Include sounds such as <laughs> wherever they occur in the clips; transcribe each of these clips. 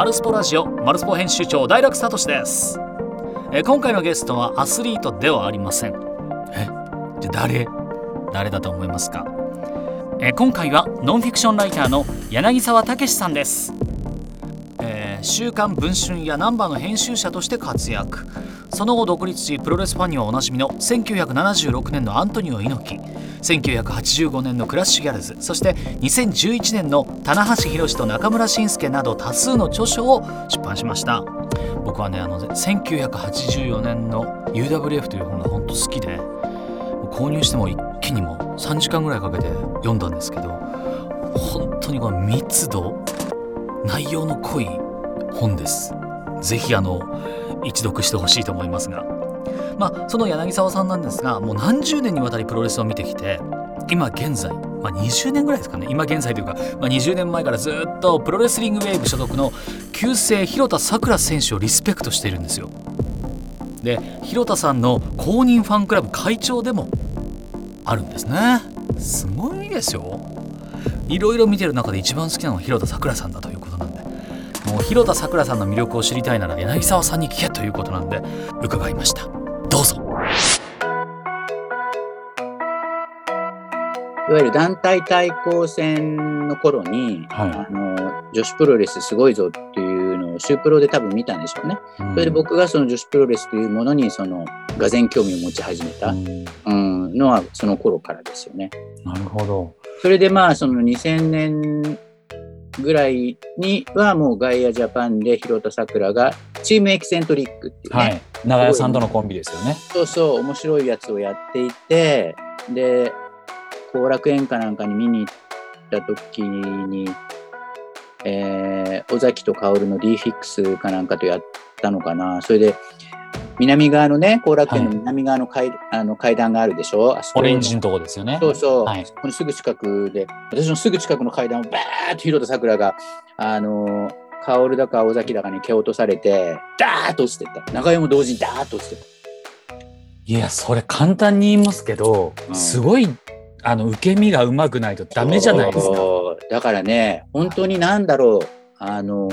マルスポラジオマルスポ編集長大楽聡です。え今回のゲストはアスリートではありません。え？じゃあ誰？誰だと思いますか？え今回はノンフィクションライターの柳沢武さんです。えー週刊文春やナンバーの編集者として活躍。その後独立しプロレスファンにはおなじみの1976年のアントニオ猪木。1985年のクラッシュギャルズ。そして2011年の棚橋宏と中村慎介など多数の著書を出版しました。僕はねあの1984年の UWF という本が本当好きで購入しても一気にも3時間ぐらいかけて読んだんですけど本当にこの密度内容の濃い本です。ぜひあの一読してほしいと思いますが。まあその柳沢さんなんですがもう何十年にわたりプロレスを見てきて今現在、まあ、20年ぐらいですかね。今現在というか、まあ、20年前からずっとプロレスリングウェーブ所属の旧姓広田さくら選手をリスペクトしているんですよ。で広田さんの公認ファンクラブ会長でもあるんですね。すごいですよ。いろいろ見てる中で一番好きなのは広田さくらさんだともう広田さくらさんの魅力を知りたいなら柳沢さんに聞けということなんで伺いました。どうぞ。いわゆる団体対抗戦の頃に、はあの女子プロレスすごいぞっていうのをシュープロで多分見たんでしょうね。それで僕がその女子プロレスというものにそのがぜ興味を持ち始めた、うん。うん、のはその頃からですよね。なるほど。それでまあその2000年ぐらいにはもうガイアジャパンで広田さくらがチームエキセントリックっていうね、はい。長屋さんとのコンビですよね。そうそう面白いやつをやっていてで後楽園かなんかに見に行った時に、えー尾崎と薫の D フィックスかなんかとやったのかなそれで南側のね後楽園の南側の階,、あの階段があるでしょ？あそこオレンジのとこですよね。そうそう、はい。このすぐ近くで。私のすぐ近くの階段をバーッと広田さくらがあの薫だか尾崎だかに蹴落とされてダーッと落ちてった。長屋も同時にダーッと落ちてった。いや、それ簡単に言いますけど、うん。すごい、あの、受け身がうまくないとダメじゃないですか。だからね、本当になんだろう、あの、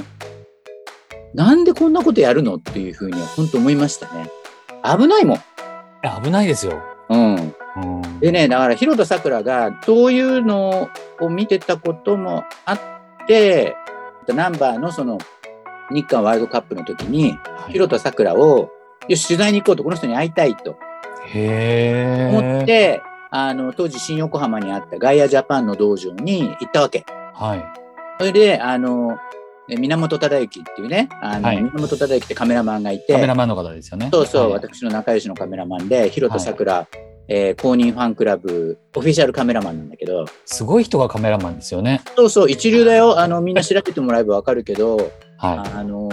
なんでこんなことやるのっていうふうには本当思いましたね。危ないもん。危ないですよ。うん。うん。でね、だから、広田さくらが、そういうのを見てたこともあって、ナンバーのその、日韓ワールドカップの時に、広田さくらを、よし、取材に行こうと、この人に会いたいとへ思っえ。て、あの、当時新横浜にあったガイアジャパンの道場に行ったわけ。はい。それで、あの、え源忠之っていうね、あの、はい源忠之ってカメラマンがいて、カメラマンの方ですよね。そうそう、はい私の仲良しのカメラマンで、広田さくら、えー公認ファンクラブ、オフィシャルカメラマンなんだけど、すごい人がカメラマンですよね。そうそう、一流だよ。あの、みんな調べてもらえばわかるけど、はあの、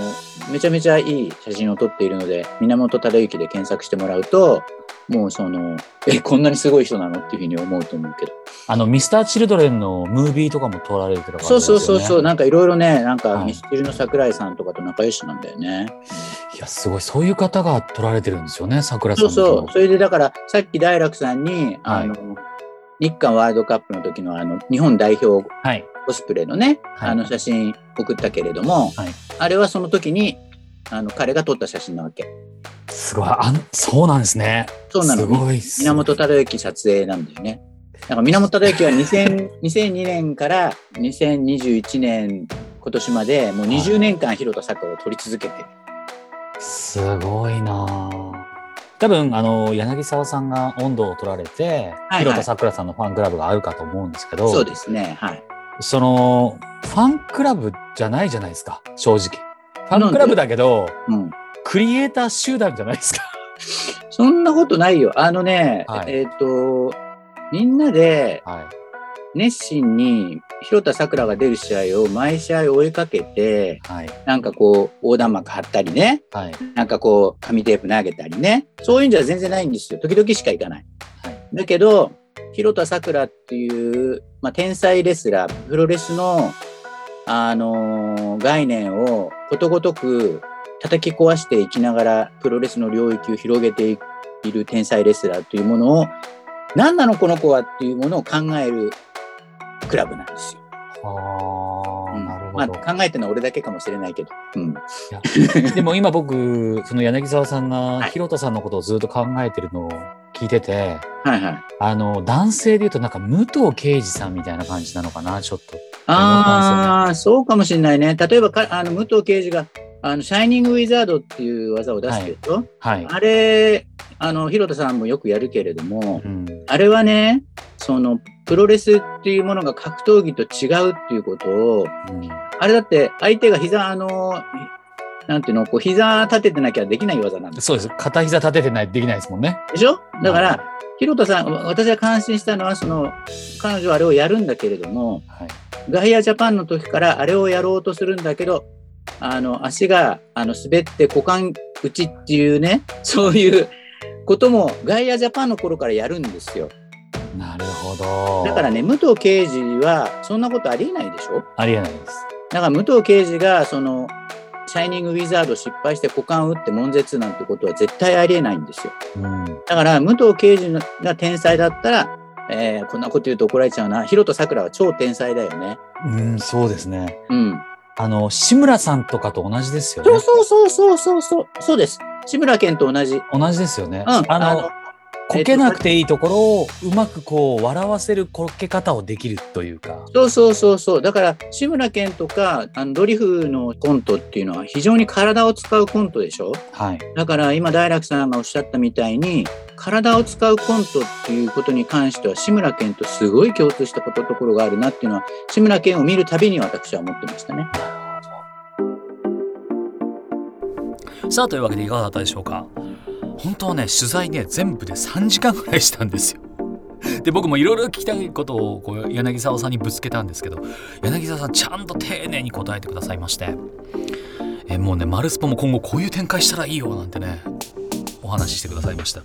めちゃめちゃいい写真を撮っているので、源忠之で検索してもらうと、もうその、<laughs> え、こんなにすごい人なの？っていうふうに思うと思うけど。い。あの、ミスターチルドレンのムービーとかも撮られてるから、そうそうそうそう、う。なんかいろいろね、なんかはいミスチルの桜井さんとかと仲良しなんだよね。いや、すごい。そういう方が撮られてるんですよね、桜さんそうのそう。それでだから、さっき大楽さんに、あの、日韓ワールドカップの時のあの、日本代表はい。コスプレのね、はいあの写真送ったけれども、はいあれはその時に、あの、彼が撮った写真なわけ。すごい。あんそうなんですね。そうなの。すごいっす。源忠之撮影なんだよね。だから源忠之は2000 2002 <laughs> 年から2021年今年までもう20年間広田さくらを撮り続けてる。すごいなぁ多分、あの、柳沢さんが温度を取られて、はい広田さくらさんのファンクラブがあるかと思うんですけど、そうですね。はい。その、ファンクラブじゃないじゃないですか、正直。ファンクラブだけど、うん。クリエイター集団じゃないですか。そんなことないよ。あのね、はいえっ、と、みんなでは熱心に広田さくらが出る試合を毎試合追いかけて、い。はい。なんかこう、横断幕張ったりね、はい。なんかこう、紙テープ投げたりね、そういうんじゃ全然ないんですよ。時々しか行かない。はいだけど、広田さくらっていう、まあ、天才レスラー、プロレスの、あのー概念をことごとく叩き壊していきながら、プロレスの領域を広げている天才レスラーというものを、何なのこの子はっていうものを考えるクラブなんですよ。ああ、うんまあ、なるほど。考えてるのは俺だけかもしれないけど。うん。でも今僕、その柳沢さんが <laughs> はいヒロトさんのことをずっと考えてるのを聞いてて、はいはい。あの、男性で言うとなんか武藤敬司さんみたいな感じなのかな、ちょっと。ああ、そうかもしれないね。例えばか、あの武藤刑事が、あのシャイニングウィザードっていう技を出すけど、はい。あれ、あの、広田さんもよくやるけれども、うん。あれはね、その、プロレスっていうものが格闘技と違うっていうことを、うんあれだって相手が膝、あの、なんていうの、こう膝立ててなきゃできない技なんです。そうです。片膝立ててないとできないですもんね。でしょ？だかはら、広田さん、私が感心したのは、その、彼女はあれをやるんだけれども、はい。ガイアジャパンの時からあれをやろうとするんだけど、あの、足が、あの、滑って股間打ちっていうね、そういうこともガイアジャパンの頃からやるんですよ。なるほど。だからね、武藤刑事はそんなことありえないでしょ？ありえないです。だから武藤刑事が、その、シャイニングウィザード失敗して股間打って悶絶なんてことは絶対ありえないんですよ。うん。だから、武藤刑事が天才だったら、えーこんなこと言うと怒られちゃうな。ヒロトさくらは超天才だよね。うん、そうですね。うん。あの、志村さんとかと同じですよねそう。そうそうそうそうそう。そうです。志村けんと同じ。うん。同じですよね。ああの、のこけなくていいところをうまくこう笑わせるこけ方をできるというか。そうそうそうそう。だから、志村けんとか、あのドリフのコントっていうのは非常に体を使うコントでしょ？はい。だから今大楽さんがおっしゃったみたいに体を使うコントっていうことに関しては志村けんとすごい共通したことところがあるなっていうのは志村けんを見るたびに私は思ってましたね。さあというわけでいかがだったでしょうか？本当はね取材ね全部で3時間ぐらいしたんですよ。で僕もいろいろ聞きたいことをこう柳沢さんにぶつけたんですけど柳沢さんちゃんと丁寧に答えてくださいまして。えもうねマルスポも今後こういう展開したらいいよなんてねお話ししてくださいました。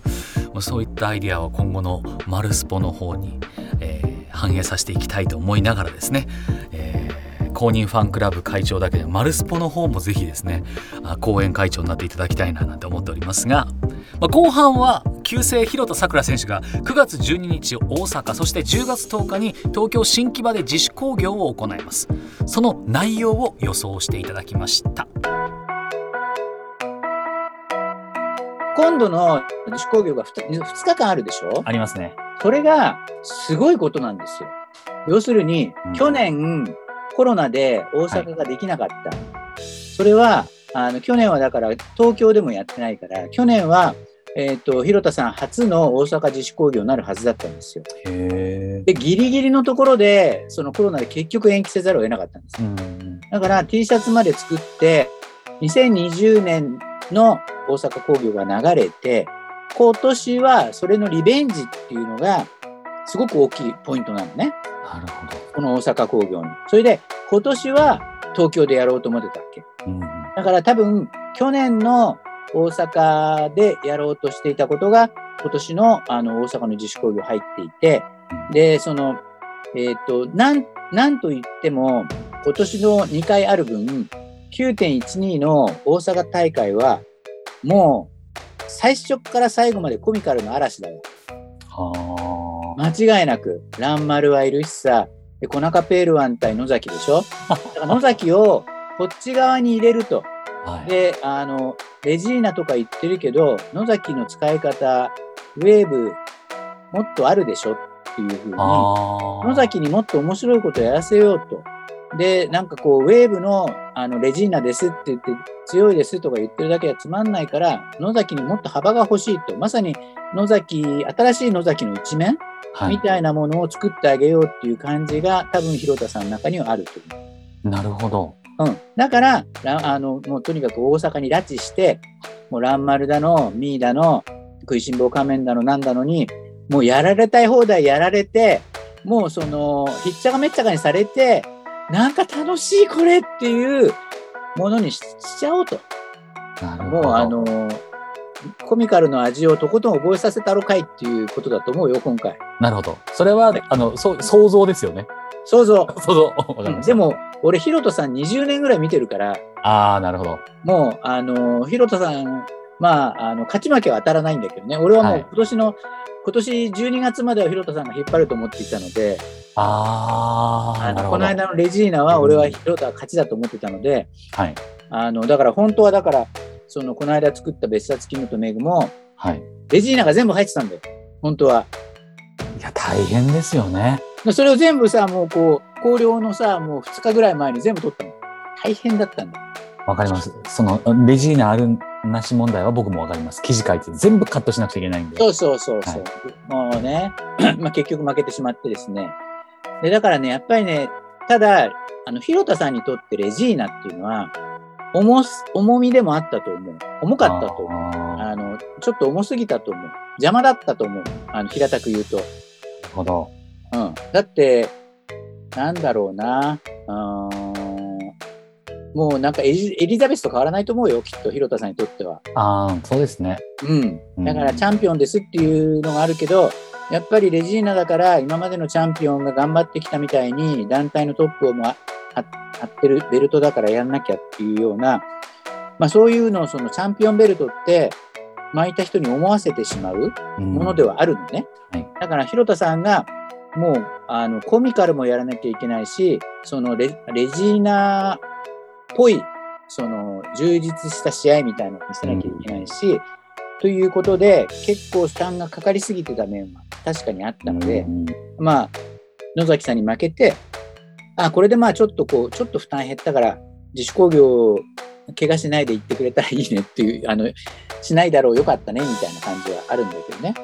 もうそういったアイデアは今後のマルスポの方に、えー反映させていきたいと思いながらですね、えー公認ファンクラブ会長だけでマルスポの方もぜひですねあ後援会長になっていただきたいななんて思っておりますが、まあ、後半は旧姓広田さくら選手が9月12日大阪そして10月10日に東京新木場で自主興行を行いますその内容を予想していただきました今度の自主興行が 2, 日間あるでしょ？ありますね。それがすごいことなんですよ。要するに、うん去年コロナで大阪ができなかった。それはあの去年はだから東京でもやってないから去年は、えー、と広田さん初の大阪自主興行になるはずだったんですよ。でギリギリのところでそのコロナで結局延期せざるを得なかったんですうよ。ん。だから T シャツまで作って2020年の大阪工業が流れて今年はそれのリベンジっていうのがすごく大きいポイントなのねなるほど。この大阪工業に。それで今年は東京でやろうと思ってたわけ。うん。だから多分去年の大阪でやろうとしていたことが今年のあの大阪の自主工業入っていてでそのえっ、となんなんと言っても今年の2回ある分9.12の大阪大会はもう最初から最後までコミカルの嵐だよは間違いなくランマルはいるしさでコナカペールワン対野崎でしょ？<laughs> だから野崎をこっち側に入れるとあ。はい。で、あの、レジーナとか言ってるけど、野崎の使い方、ウェーブ、もっとあるでしょ？っていうふうに。野崎にもっと面白いことやらせようと。で、なんかこう、ウェーブのあのレジーナですって言って、強いですとか言ってるだけはつまんないから、野崎にもっと幅が欲しいと。まさに野崎、新しい野崎の一面はい。みたいなものを作ってあげようっていう感じが、多分広田さんの中にはあると思う。なるほど。うん、だかららあのもうとにかく大阪に拉致してもうランマルだのミーだの食いしん坊仮面だのなんだのにもうやられたい放題やられてもうそのひっちゃかめっちゃかにされてなんか楽しいこれっていうものにししちゃおうとなるほど。もうあのコミカルの味をとことん覚えさせたろかいっていうことだと思うよ今回なるほど。それは、あの、そう、想像ですよね。想像、<laughs> 想像。うんで。も俺ヒロトさん20年ぐらい見てるからああ、なるほど。もう、あの、広田さん、まあ、あの、勝ち負けは当たらないんだけどね、俺はもうはい今年の今年12月までは広田さんが引っ張ると思っていたので、ああ、あのなるほど。この間のレジーナは俺は広田勝ちだと思ってたので、はい。あのだから本当はだから、そのこの間作った別冊キムとメグも、はい。レジーナが全部入ってたんだよ、本当は。いや、大変ですよね。それを全部さ、もうこう、考慮のさ、もう2日ぐらい前に全部取ったの。大変だったんだよ。わかります。その、レジーナあるなし問題は僕もわかります。記事書いて全部カットしなくちゃいけないんで。そうそうそうそう。もうね、<laughs> まあ結局負けてしまってですね。で、だからね、やっぱりね、ただ、あの、広田さんにとってレジーナっていうのは、重す、重みでもあったと思う。重かったと思う。ああの、ちょっと重すぎたと思う。邪魔だったと思う。あの、平たく言うと。ーなるほど。うん。だって、なんだろうな。うーんもうなんかエリザベスと変わらないと思うよ、きっと、広田さんにとっては。ああ、そうですね。うん。うんだからチャンピオンですっていうのがあるけど、やっぱりレジーナだから今までのチャンピオンが頑張ってきたみたいに団体のトップをもうああ張ってるベルトだからやんなきゃっていうような、まあそういうのをそのチャンピオンベルトって巻いた人に思わせてしまうものではあるのね。はい。だから広田さんがもうあのコミカルもやらなきゃいけないし、そのレレジーナっぽいその充実した試合みたいなのを見せなきゃいけないし、ということで結構負担がかかりすぎてた面は確かにあったので、うん。まあ野崎さんに負けて、あこれでまあちょっとこうちょっと負担減ったから自主興行怪我しないで行ってくれたらいいねっていう <laughs> あのしないだろうよかったねみたいな感じはあるんだけどね。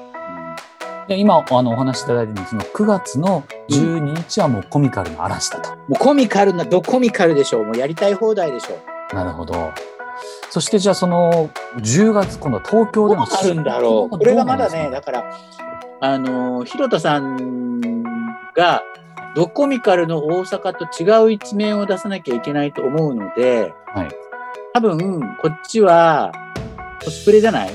で今あのお話しいただいてるその9月の12日はもうコミカルの嵐だと。もうコミカルな、どコミカルでしょう。もうやりたい放題でしょう。なるほど。そしてじゃあその10月今度は東京でもなるんだろう。これがまだね、だかから、あのー、広田さんが、ドコミカルの大阪と違う一面を出さなきゃいけないと思うので、はい。多分、こっちは、コスプレじゃない？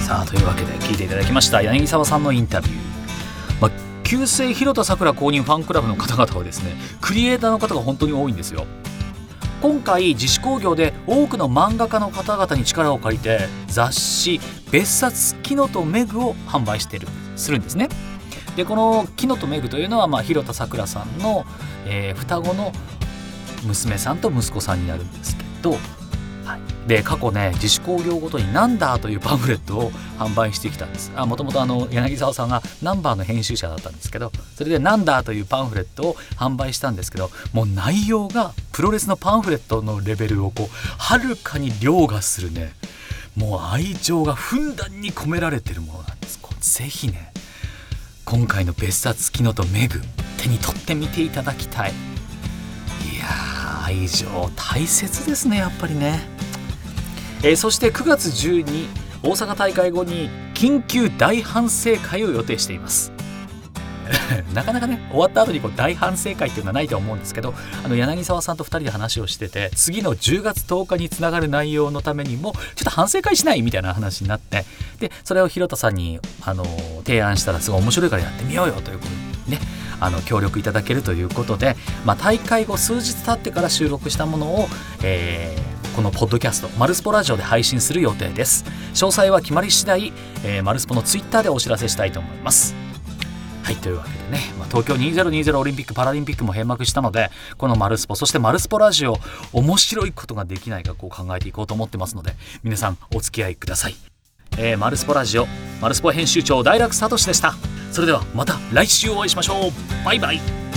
さあというわけで聞いていただきました柳沢さんのインタビュー、まあ、旧姓広田さくら公認ファンクラブの方々はですねクリエイターの方が本当に多いんですよ今回自主興行で多くの漫画家の方々に力を借りて雑誌「別冊キノとメグ」を販売してるするんですね。でこのキノとメグというのは、まあ、広田さくらさんの、えー双子の娘さんと息子さんになるんですけど、で過去ね自主興行ごとに「ナンダー」というパンフレットを販売してきたんです。もともと柳沢さんがナンバーの編集者だったんですけどそれで「ナンダー」というパンフレットを販売したんですけどもう内容がプロレスのパンフレットのレベルをこうはるかに凌駕するねもう愛情がふんだんに込められてるものなんです。こうぜひね今回の別冊キノとメグ手に取ってみていただきたい。いやー愛情大切ですねやっぱりね。えーそして9月12日大阪大会後に緊急大反省会を予定しています。<laughs> なかなかね終わった後にこう大反省会っていうのはないと思うんですけどあの柳沢さんと2人で話をしてて次の10月10日につながる内容のためにもちょっと反省会しないみたいな話になってでそれを広田さんにあの提案したらすごい面白いからやってみようよということでねあの協力いただけるということで、まあ、大会後数日経ってから収録したものを、えーこのポッドキャスト「マルスポラジオ」で配信する予定です。詳細は決まり次第、えーマルスポのツイッターでお知らせしたいと思います。はいというわけでね、まあ、東京2020オリンピック・パラリンピックも閉幕したのでこの「マルスポ」そして「マルスポラジオ」面白いことができないかこう考えていこうと思ってますので皆さんお付き合いください。えー、マルスポラジオマルスポ編集長大楽聡でした。それではまた来週お会いしましょう。バイバイ。